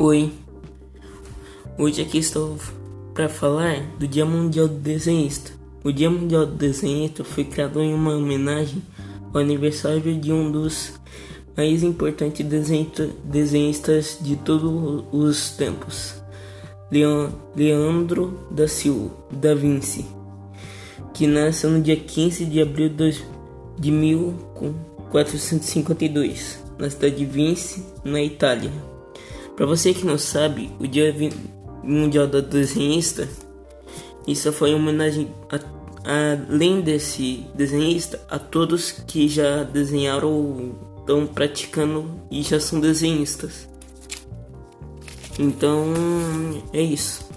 Oi, hoje aqui estou para falar do Dia Mundial do Desenhista. O Dia Mundial do Desenhista foi criado em uma homenagem ao aniversário de um dos mais importantes desenhistas de todos os tempos, Leandro da Silva da Vinci, que nasceu no dia 15 de abril de 1452, na cidade de Vinci, na Itália. Para você que não sabe, o Dia Mundial do Desenhista, isso foi uma homenagem a, além desse desenhista a todos que já desenharam ou estão praticando e já são desenhistas. Então é isso.